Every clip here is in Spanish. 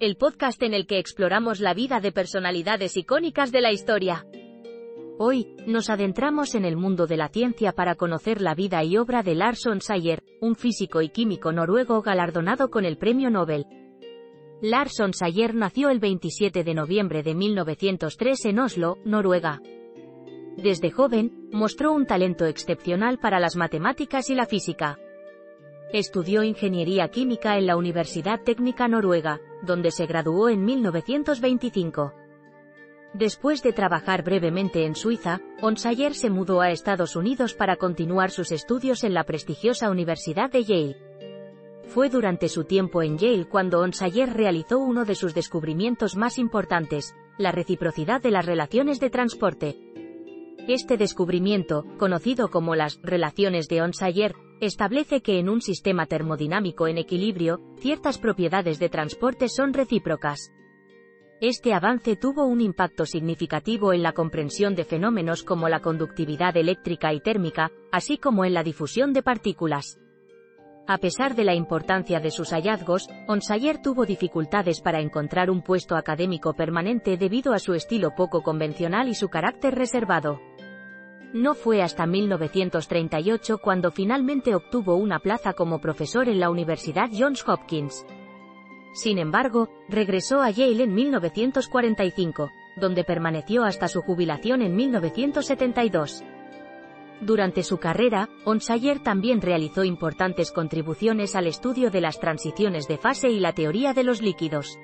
el podcast en el que exploramos la vida de personalidades icónicas de la historia. Hoy, nos adentramos en el mundo de la ciencia para conocer la vida y obra de Lars Sayer, un físico y químico noruego galardonado con el Premio Nobel. Lars Sayer nació el 27 de noviembre de 1903 en Oslo, Noruega. Desde joven, mostró un talento excepcional para las matemáticas y la física. Estudió ingeniería química en la Universidad Técnica Noruega, donde se graduó en 1925. Después de trabajar brevemente en Suiza, Onsayer se mudó a Estados Unidos para continuar sus estudios en la prestigiosa Universidad de Yale. Fue durante su tiempo en Yale cuando Onsayer realizó uno de sus descubrimientos más importantes, la reciprocidad de las relaciones de transporte. Este descubrimiento, conocido como las relaciones de Onsayer, establece que en un sistema termodinámico en equilibrio, ciertas propiedades de transporte son recíprocas. Este avance tuvo un impacto significativo en la comprensión de fenómenos como la conductividad eléctrica y térmica, así como en la difusión de partículas. A pesar de la importancia de sus hallazgos, Onsayer tuvo dificultades para encontrar un puesto académico permanente debido a su estilo poco convencional y su carácter reservado. No fue hasta 1938 cuando finalmente obtuvo una plaza como profesor en la Universidad Johns Hopkins. Sin embargo, regresó a Yale en 1945, donde permaneció hasta su jubilación en 1972. Durante su carrera, Onsayer también realizó importantes contribuciones al estudio de las transiciones de fase y la teoría de los líquidos.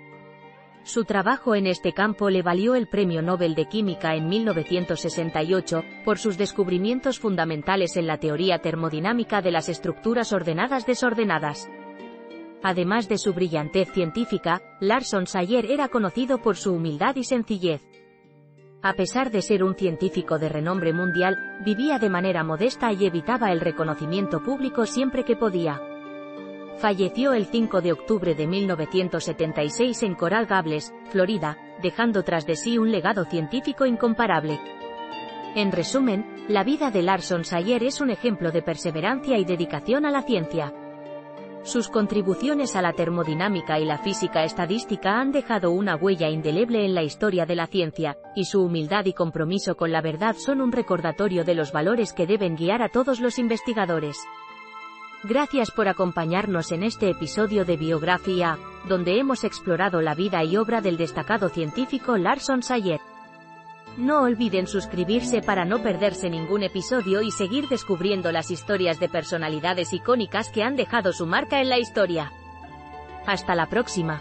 Su trabajo en este campo le valió el Premio Nobel de Química en 1968, por sus descubrimientos fundamentales en la teoría termodinámica de las estructuras ordenadas desordenadas. Además de su brillantez científica, Larson Sayer era conocido por su humildad y sencillez. A pesar de ser un científico de renombre mundial, vivía de manera modesta y evitaba el reconocimiento público siempre que podía. Falleció el 5 de octubre de 1976 en Coral Gables, Florida, dejando tras de sí un legado científico incomparable. En resumen, la vida de Larson Sayer es un ejemplo de perseverancia y dedicación a la ciencia. Sus contribuciones a la termodinámica y la física estadística han dejado una huella indeleble en la historia de la ciencia, y su humildad y compromiso con la verdad son un recordatorio de los valores que deben guiar a todos los investigadores. Gracias por acompañarnos en este episodio de Biografía, donde hemos explorado la vida y obra del destacado científico Larson Sayer. No olviden suscribirse para no perderse ningún episodio y seguir descubriendo las historias de personalidades icónicas que han dejado su marca en la historia. Hasta la próxima.